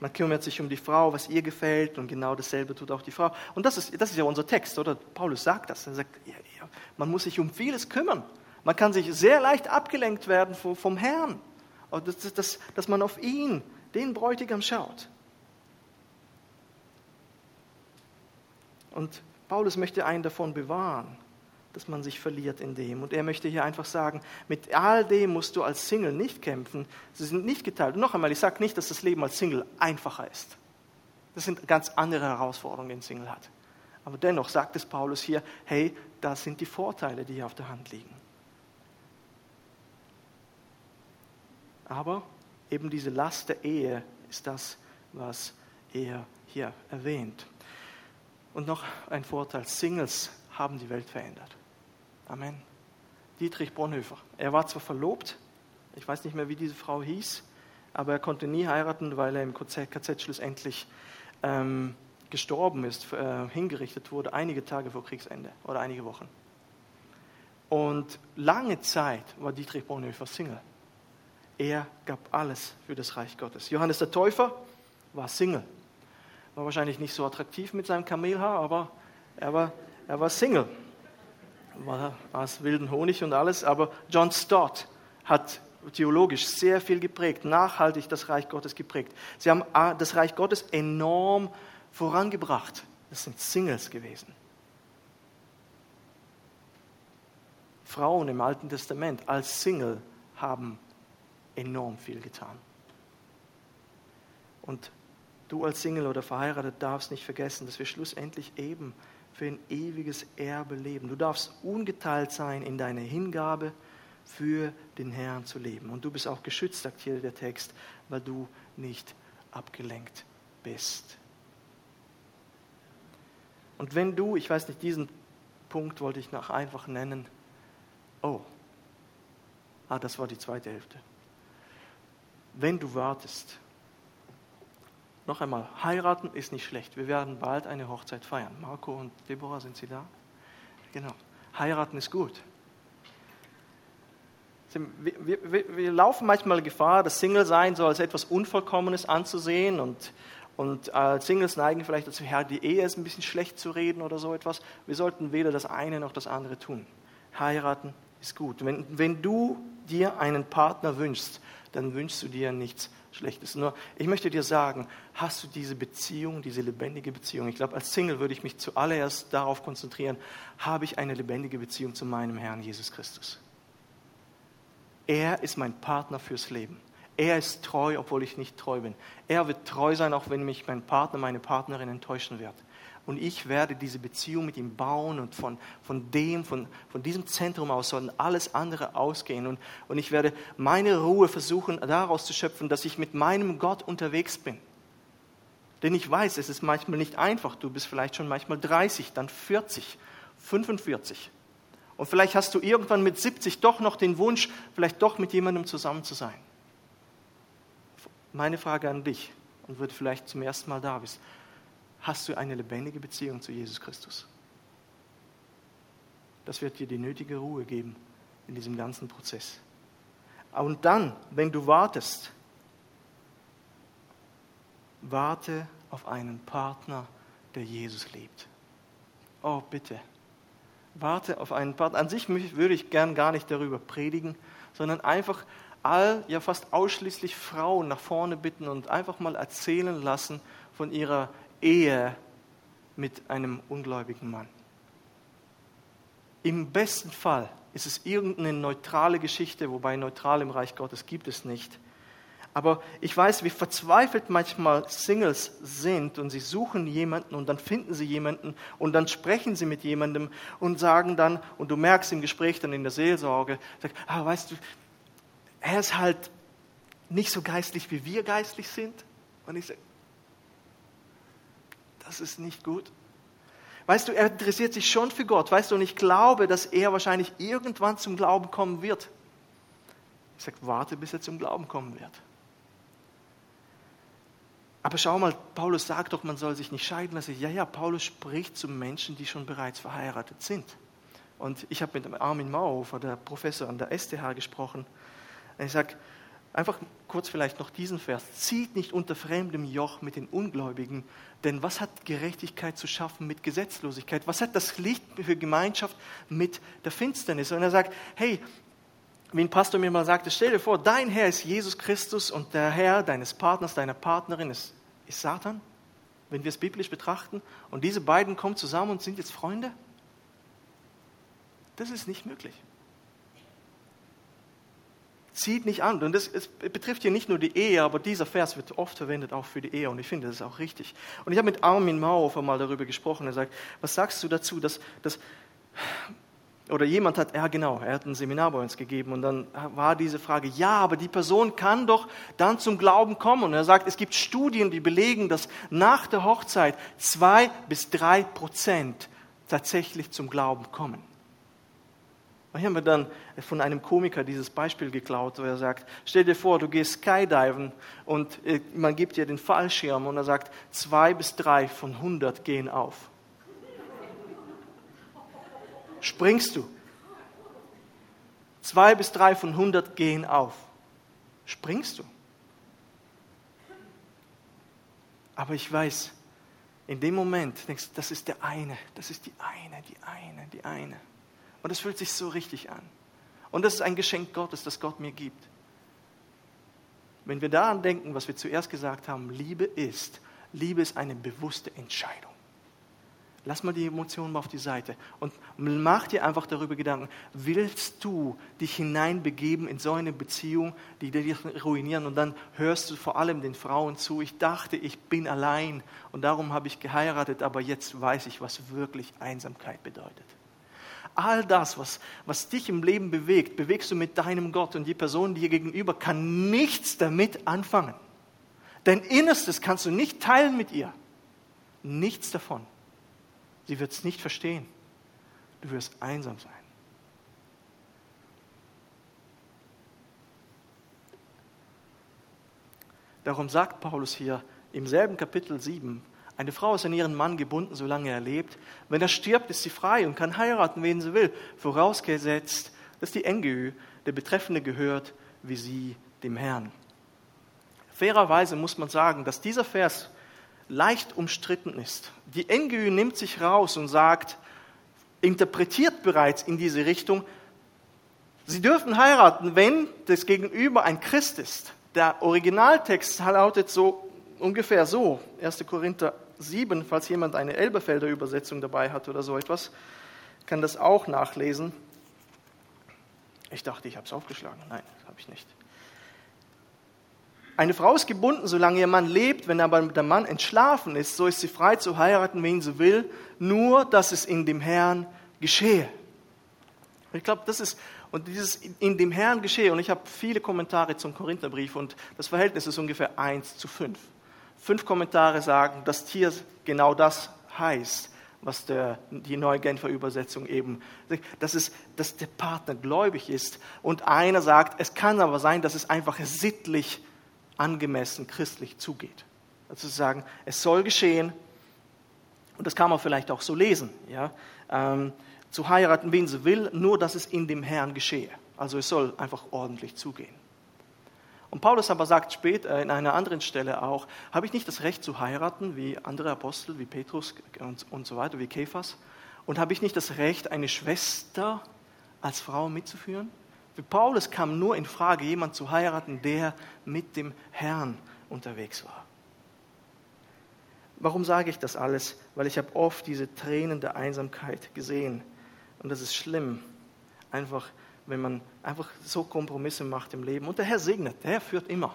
S1: Man kümmert sich um die Frau, was ihr gefällt, und genau dasselbe tut auch die Frau. Und das ist, das ist ja unser Text, oder? Paulus sagt das. Er sagt, man muss sich um vieles kümmern. Man kann sich sehr leicht abgelenkt werden vom Herrn. Dass, dass, dass man auf ihn, den Bräutigam, schaut. Und Paulus möchte einen davon bewahren dass man sich verliert in dem. Und er möchte hier einfach sagen, mit all dem musst du als Single nicht kämpfen. Sie sind nicht geteilt. Und noch einmal, ich sage nicht, dass das Leben als Single einfacher ist. Das sind ganz andere Herausforderungen, die ein Single hat. Aber dennoch sagt es Paulus hier, hey, das sind die Vorteile, die hier auf der Hand liegen. Aber eben diese Last der Ehe ist das, was er hier erwähnt. Und noch ein Vorteil, Singles haben die Welt verändert. Amen. Dietrich Bonhoeffer. Er war zwar verlobt, ich weiß nicht mehr, wie diese Frau hieß, aber er konnte nie heiraten, weil er im KZ schlussendlich ähm, gestorben ist, äh, hingerichtet wurde, einige Tage vor Kriegsende oder einige Wochen. Und lange Zeit war Dietrich Bonhoeffer Single. Er gab alles für das Reich Gottes. Johannes der Täufer war Single. War wahrscheinlich nicht so attraktiv mit seinem Kamelhaar, aber er war, er war Single war aus wilden Honig und alles, aber John Stott hat theologisch sehr viel geprägt, nachhaltig das Reich Gottes geprägt. Sie haben ah, das Reich Gottes enorm vorangebracht. Das sind Singles gewesen. Frauen im Alten Testament als Single haben enorm viel getan. Und du als Single oder verheiratet darfst nicht vergessen, dass wir schlussendlich eben für ein ewiges Erbe leben. Du darfst ungeteilt sein in deiner Hingabe für den Herrn zu leben. Und du bist auch geschützt, sagt hier der Text, weil du nicht abgelenkt bist. Und wenn du, ich weiß nicht, diesen Punkt wollte ich noch einfach nennen, oh, ah, das war die zweite Hälfte. Wenn du wartest, noch einmal, heiraten ist nicht schlecht. Wir werden bald eine Hochzeit feiern. Marco und Deborah, sind Sie da? Genau. Heiraten ist gut. Wir, wir, wir laufen manchmal Gefahr, das Single-Sein so als etwas Unvollkommenes anzusehen und, und als Singles neigen vielleicht dazu, ja, die Ehe ist ein bisschen schlecht zu reden oder so etwas. Wir sollten weder das eine noch das andere tun. Heiraten ist gut. Wenn, wenn du dir einen Partner wünschst, dann wünschst du dir nichts Schlechtes. Nur, ich möchte dir sagen, hast du diese Beziehung, diese lebendige Beziehung? Ich glaube, als Single würde ich mich zuallererst darauf konzentrieren, habe ich eine lebendige Beziehung zu meinem Herrn Jesus Christus? Er ist mein Partner fürs Leben. Er ist treu, obwohl ich nicht treu bin. Er wird treu sein, auch wenn mich mein Partner, meine Partnerin enttäuschen wird und ich werde diese Beziehung mit ihm bauen und von, von dem, von, von diesem Zentrum aus soll alles andere ausgehen und, und ich werde meine Ruhe versuchen daraus zu schöpfen, dass ich mit meinem Gott unterwegs bin. Denn ich weiß, es ist manchmal nicht einfach. Du bist vielleicht schon manchmal 30, dann 40, 45. Und vielleicht hast du irgendwann mit 70 doch noch den Wunsch, vielleicht doch mit jemandem zusammen zu sein. Meine Frage an dich, und wird vielleicht zum ersten Mal da bist, hast du eine lebendige Beziehung zu Jesus Christus. Das wird dir die nötige Ruhe geben in diesem ganzen Prozess. Und dann, wenn du wartest, warte auf einen Partner der Jesus liebt. Oh, bitte. Warte auf einen Partner. An sich würde ich gern gar nicht darüber predigen, sondern einfach all, ja fast ausschließlich Frauen nach vorne bitten und einfach mal erzählen lassen von ihrer Ehe mit einem ungläubigen Mann. Im besten Fall ist es irgendeine neutrale Geschichte, wobei neutral im Reich Gottes gibt es nicht. Aber ich weiß, wie verzweifelt manchmal Singles sind und sie suchen jemanden und dann finden sie jemanden und dann sprechen sie mit jemandem und sagen dann, und du merkst im Gespräch dann in der Seelsorge, sag, ah, weißt du, er ist halt nicht so geistlich, wie wir geistlich sind. Und ich sage, das ist nicht gut. Weißt du, er interessiert sich schon für Gott, weißt du, und ich glaube, dass er wahrscheinlich irgendwann zum Glauben kommen wird. Ich sage, warte, bis er zum Glauben kommen wird. Aber schau mal, Paulus sagt doch, man soll sich nicht scheiden lassen. Ja, ja, Paulus spricht zu Menschen, die schon bereits verheiratet sind. Und ich habe mit Armin Mauhofer, der Professor an der STH, gesprochen. Und ich sage, einfach kurz vielleicht noch diesen Vers. Zieht nicht unter fremdem Joch mit den Ungläubigen, denn was hat Gerechtigkeit zu schaffen mit Gesetzlosigkeit? Was hat das Licht für Gemeinschaft mit der Finsternis? Und er sagt, hey, wie ein Pastor mir mal sagte, stell dir vor, dein Herr ist Jesus Christus und der Herr deines Partners, deiner Partnerin ist, ist Satan, wenn wir es biblisch betrachten. Und diese beiden kommen zusammen und sind jetzt Freunde. Das ist nicht möglich. Zieht nicht an. Und das betrifft hier nicht nur die Ehe, aber dieser Vers wird oft verwendet auch für die Ehe. Und ich finde, das ist auch richtig. Und ich habe mit Armin Mauhofer mal darüber gesprochen. Er sagt, was sagst du dazu, dass, dass oder jemand hat, ja genau, er hat ein Seminar bei uns gegeben und dann war diese Frage, ja, aber die Person kann doch dann zum Glauben kommen. Und er sagt, es gibt Studien, die belegen, dass nach der Hochzeit zwei bis drei Prozent tatsächlich zum Glauben kommen. Hier haben wir dann von einem Komiker dieses Beispiel geklaut, wo er sagt, stell dir vor, du gehst Skydiven und äh, man gibt dir den Fallschirm und er sagt, zwei bis drei von hundert gehen auf springst du. Zwei bis drei von hundert gehen auf. Springst du. Aber ich weiß, in dem Moment denkst du, das ist der eine, das ist die eine, die eine, die eine. Und es fühlt sich so richtig an. Und das ist ein Geschenk Gottes, das Gott mir gibt. Wenn wir daran denken, was wir zuerst gesagt haben, Liebe ist, Liebe ist eine bewusste Entscheidung. Lass mal die Emotionen mal auf die Seite und mach dir einfach darüber Gedanken. Willst du dich hineinbegeben in so eine Beziehung, die dich ruinieren? Und dann hörst du vor allem den Frauen zu. Ich dachte, ich bin allein und darum habe ich geheiratet, aber jetzt weiß ich, was wirklich Einsamkeit bedeutet. All das, was, was dich im Leben bewegt, bewegst du mit deinem Gott und die Person dir gegenüber kann nichts damit anfangen. Dein Innerstes kannst du nicht teilen mit ihr. Nichts davon. Sie wird es nicht verstehen. Du wirst einsam sein. Darum sagt Paulus hier im selben Kapitel 7, eine Frau ist an ihren Mann gebunden, solange er lebt. Wenn er stirbt, ist sie frei und kann heiraten, wen sie will, vorausgesetzt, dass die Engehü, der Betreffende, gehört, wie sie dem Herrn. Fairerweise muss man sagen, dass dieser Vers leicht umstritten ist. Die NGÜ nimmt sich raus und sagt, interpretiert bereits in diese Richtung, sie dürfen heiraten, wenn das Gegenüber ein Christ ist. Der Originaltext lautet so ungefähr so, 1. Korinther 7, falls jemand eine Elberfelder Übersetzung dabei hat oder so etwas, kann das auch nachlesen. Ich dachte, ich habe es aufgeschlagen. Nein, habe ich nicht. Eine Frau ist gebunden, solange ihr Mann lebt. Wenn aber der Mann entschlafen ist, so ist sie frei zu heiraten, wen sie will, nur dass es in dem Herrn geschehe. Ich glaube, das ist, und dieses in dem Herrn geschehe, und ich habe viele Kommentare zum Korintherbrief, und das Verhältnis ist ungefähr 1 zu 5. Fünf Kommentare sagen, dass hier genau das heißt, was der, die neue Genfer Übersetzung eben, dass, es, dass der Partner gläubig ist. Und einer sagt, es kann aber sein, dass es einfach sittlich angemessen christlich zugeht. Also zu sagen, es soll geschehen, und das kann man vielleicht auch so lesen, ja, ähm, zu heiraten, wen sie will, nur dass es in dem Herrn geschehe. Also es soll einfach ordentlich zugehen. Und Paulus aber sagt später in einer anderen Stelle auch, habe ich nicht das Recht zu heiraten wie andere Apostel, wie Petrus und, und so weiter, wie Kephas? Und habe ich nicht das Recht, eine Schwester als Frau mitzuführen? Für Paulus kam nur in Frage, jemand zu heiraten, der mit dem Herrn unterwegs war. Warum sage ich das alles? Weil ich habe oft diese Tränen der Einsamkeit gesehen. Und das ist schlimm. Einfach, wenn man einfach so Kompromisse macht im Leben. Und der Herr segnet, der Herr führt immer.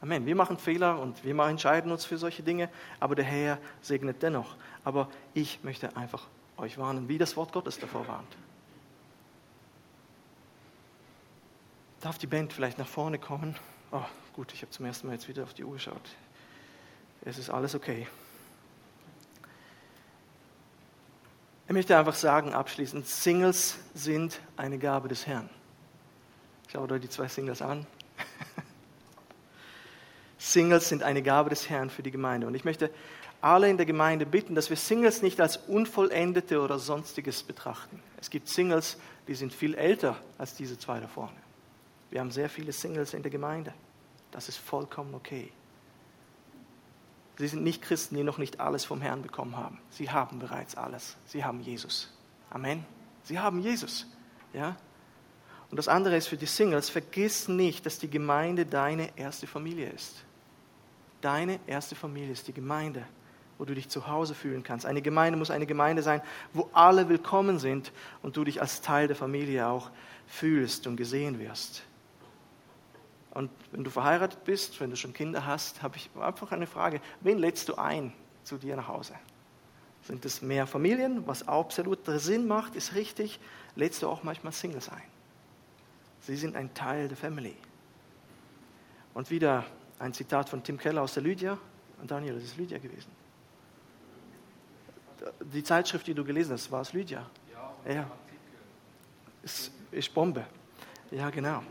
S1: Amen. Wir machen Fehler und wir entscheiden uns für solche Dinge, aber der Herr segnet dennoch. Aber ich möchte einfach euch warnen, wie das Wort Gottes davor warnt. Darf die Band vielleicht nach vorne kommen? Oh, gut, ich habe zum ersten Mal jetzt wieder auf die Uhr geschaut. Es ist alles okay. Ich möchte einfach sagen, abschließend, Singles sind eine Gabe des Herrn. Schaut euch die zwei Singles an. Singles sind eine Gabe des Herrn für die Gemeinde. Und ich möchte alle in der Gemeinde bitten, dass wir Singles nicht als unvollendete oder sonstiges betrachten. Es gibt Singles, die sind viel älter als diese zwei da vorne. Wir haben sehr viele Singles in der Gemeinde. Das ist vollkommen okay. Sie sind nicht Christen, die noch nicht alles vom Herrn bekommen haben. Sie haben bereits alles. Sie haben Jesus. Amen. Sie haben Jesus. Ja? Und das andere ist für die Singles, vergiss nicht, dass die Gemeinde deine erste Familie ist. Deine erste Familie ist die Gemeinde, wo du dich zu Hause fühlen kannst. Eine Gemeinde muss eine Gemeinde sein, wo alle willkommen sind und du dich als Teil der Familie auch fühlst und gesehen wirst. Und wenn du verheiratet bist, wenn du schon Kinder hast, habe ich einfach eine Frage. Wen lädst du ein zu dir nach Hause? Sind es mehr Familien, was absolut Sinn macht, ist richtig. Lädst du auch manchmal Singles ein? Sie sind ein Teil der Family. Und wieder ein Zitat von Tim Keller aus der Lydia. Und Daniel, das ist Lydia gewesen. Die Zeitschrift, die du gelesen hast, war es Lydia? Ja. ja. Ist, ist Bombe. Ja, genau.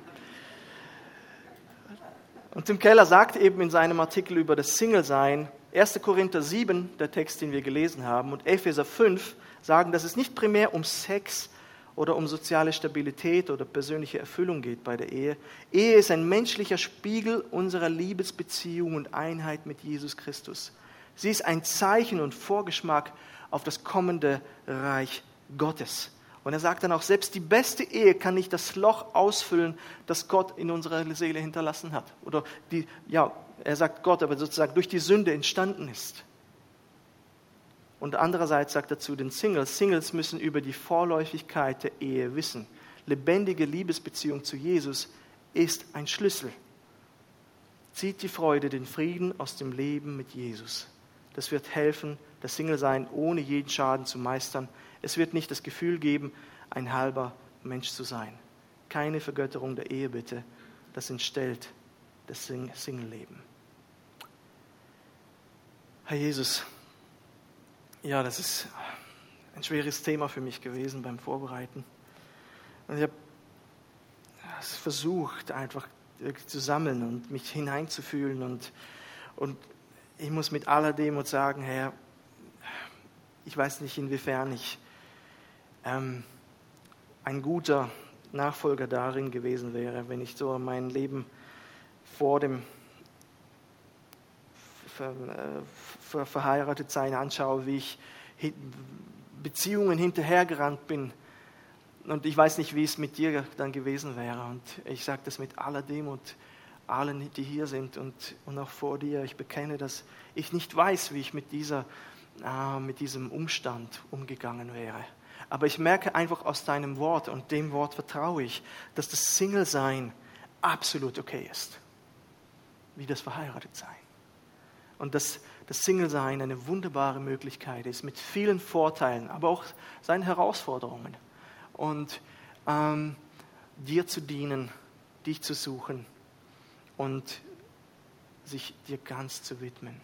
S1: Und Tim Keller sagt eben in seinem Artikel über das Single-Sein, 1. Korinther 7, der Text, den wir gelesen haben, und Epheser 5 sagen, dass es nicht primär um Sex oder um soziale Stabilität oder persönliche Erfüllung geht bei der Ehe. Ehe ist ein menschlicher Spiegel unserer Liebesbeziehung und Einheit mit Jesus Christus. Sie ist ein Zeichen und Vorgeschmack auf das kommende Reich Gottes. Und er sagt dann auch, selbst die beste Ehe kann nicht das Loch ausfüllen, das Gott in unserer Seele hinterlassen hat. Oder die, ja, er sagt Gott, aber sozusagen durch die Sünde entstanden ist. Und andererseits sagt er zu den Singles, Singles müssen über die Vorläufigkeit der Ehe wissen. Lebendige Liebesbeziehung zu Jesus ist ein Schlüssel. Zieht die Freude, den Frieden aus dem Leben mit Jesus. Das wird helfen, das Single-Sein ohne jeden Schaden zu meistern es wird nicht das Gefühl geben, ein halber Mensch zu sein. Keine Vergötterung der Ehe bitte. Das entstellt das Single-Leben. Herr Jesus, ja, das ist ein schweres Thema für mich gewesen beim Vorbereiten. Und ich habe versucht, einfach zu sammeln und mich hineinzufühlen. Und, und ich muss mit aller Demut sagen, Herr, ich weiß nicht, inwiefern ich ähm, ein guter Nachfolger darin gewesen wäre, wenn ich so mein Leben vor dem Ver, Ver, verheiratet sein anschaue, wie ich Beziehungen hinterhergerannt bin. Und ich weiß nicht, wie es mit dir dann gewesen wäre. Und ich sage das mit aller Demut allen, die hier sind und, und auch vor dir. Ich bekenne, dass ich nicht weiß, wie ich mit, dieser, äh, mit diesem Umstand umgegangen wäre. Aber ich merke einfach aus deinem Wort und dem Wort vertraue ich, dass das Single-Sein absolut okay ist. Wie das Verheiratet-Sein. Und dass das Single-Sein eine wunderbare Möglichkeit ist mit vielen Vorteilen, aber auch seinen Herausforderungen. Und ähm, dir zu dienen, dich zu suchen und sich dir ganz zu widmen.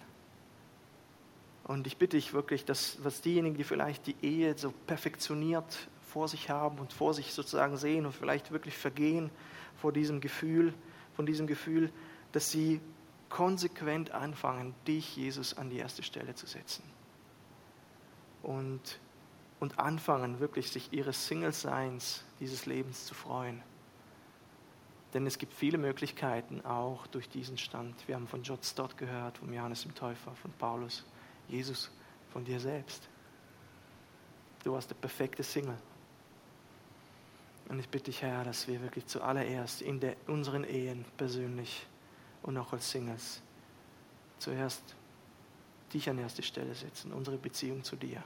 S1: Und ich bitte dich wirklich, dass was diejenigen, die vielleicht die Ehe so perfektioniert vor sich haben und vor sich sozusagen sehen und vielleicht wirklich vergehen vor diesem Gefühl, von diesem Gefühl, dass sie konsequent anfangen, dich, Jesus, an die erste Stelle zu setzen. Und, und anfangen, wirklich sich ihres Single-Seins, dieses Lebens zu freuen. Denn es gibt viele Möglichkeiten auch durch diesen Stand. Wir haben von John Stott gehört, von Johannes dem Täufer, von Paulus, Jesus, von dir selbst. Du warst der perfekte Single. Und ich bitte dich, Herr, dass wir wirklich zuallererst in der, unseren Ehen persönlich und auch als Singles zuerst dich an erste Stelle setzen, unsere Beziehung zu dir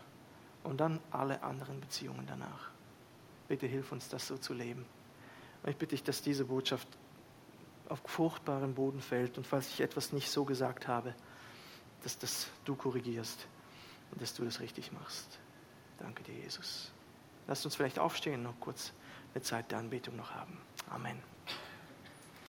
S1: und dann alle anderen Beziehungen danach. Bitte hilf uns, das so zu leben. Und ich bitte dich, dass diese Botschaft auf fruchtbaren Boden fällt und falls ich etwas nicht so gesagt habe, dass das du korrigierst und dass du das richtig machst. Danke dir, Jesus. Lass uns vielleicht aufstehen, noch kurz eine Zeit der Anbetung noch haben. Amen.